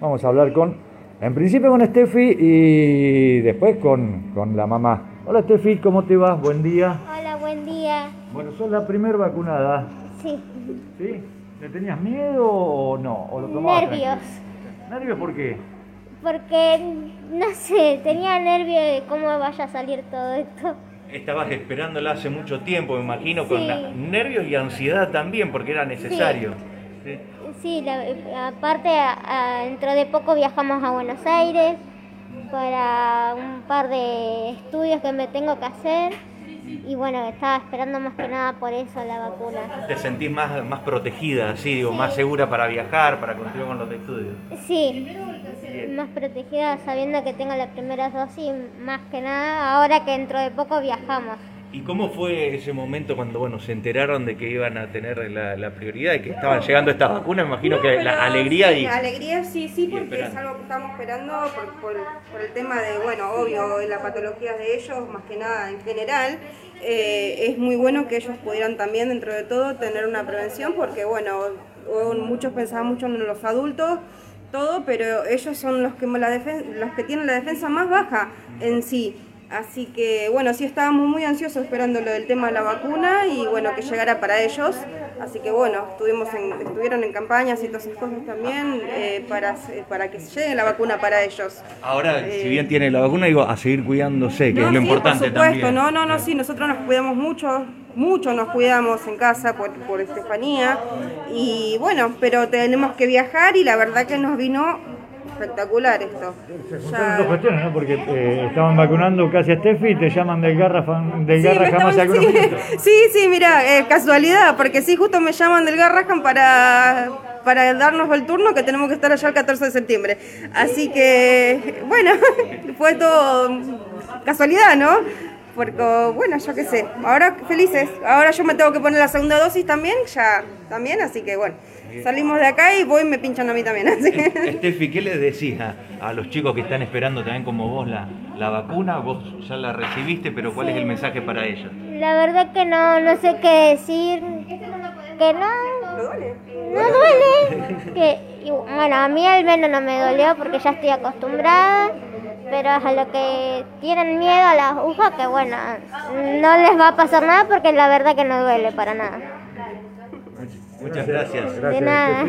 Vamos a hablar con, en principio con Steffi y después con, con la mamá. Hola Steffi, ¿cómo te vas? Buen día. Hola, buen día. Bueno, sos la primer vacunada. Sí, ¿Sí? ¿Le tenías miedo o no? ¿O lo tomabas nervios. tranquilo? ¿Nervios por qué? Porque, no sé, tenía nervios de cómo vaya a salir todo esto. Estabas esperándola hace mucho tiempo, me imagino, con Sí. nervios y ansiedad también, porque era necesario. Sí. Sí, la- aparte, a- a- dentro de poco viajamos a Buenos Aires para un par de estudios que me tengo que hacer. Y bueno, estaba esperando más que nada por eso la vacuna. Te sentís más, más protegida, sí, digo, más segura para viajar, para continuar con los estudios. Sí, más protegida sabiendo que tengo la primera dosis, más que nada ahora que dentro de poco viajamos. ¿Y cómo fue ese momento cuando bueno se enteraron de que iban a tener la, la prioridad y que estaban llegando estas vacunas? Me imagino No, que la alegría sí, y... la alegría sí, sí, porque es algo que estamos esperando por, por- por el tema de, bueno, obvio, la patología de ellos, más que nada en general. eh, es muy bueno que ellos pudieran también, dentro de todo, tener una prevención, porque, bueno, muchos pensaban mucho en los adultos, todo, pero ellos son los que, la los que tienen la defensa más baja en sí. Así que bueno, sí estábamos muy ansiosos esperando lo del tema de la vacuna y bueno, que llegara para ellos. Así que bueno, estuvimos en, estuvieron en campañas y todas esas cosas también eh, para, para que llegue la vacuna para ellos. Ahora, Eh, si bien tiene la vacuna, digo, a seguir cuidándose, que No, es lo sí, importante por supuesto, también. no, no, no, sí, nosotros nos cuidamos mucho, mucho nos cuidamos en casa por, por Estefanía y bueno, pero tenemos que viajar y la verdad que nos vino espectacular esto. Se Ya- juntaron dos cuestiones, ¿no? Porque eh, estaban vacunando casi a Steffi y te llaman del Garra, del Sí, Garra jamás estaban- algunos sí, sí, mira, eh, casualidad, porque sí, justo me llaman del Garrahan para, para darnos el turno que tenemos que estar allá el 14 de septiembre. Así que, bueno, fue todo casualidad, ¿no? Porque, bueno, yo qué sé, ahora felices, ahora yo me tengo que poner la segunda dosis también, ya, también, así que bueno, salimos de acá y voy y me pinchan a mí también, así que... Steffi, ¿qué les decís a, a los chicos que están esperando también como vos la, la vacuna? Vos ya la recibiste, pero ¿cuál es el mensaje para ellos? La verdad que no, no sé qué decir, que no, ¿No duele? no duele. Que, y bueno, a mí al menos no me dolió porque ya estoy acostumbrada, pero a lo que tienen miedo a las agujas, que bueno, no les va a pasar nada porque la verdad que no duele para nada. Muchas gracias. De nada.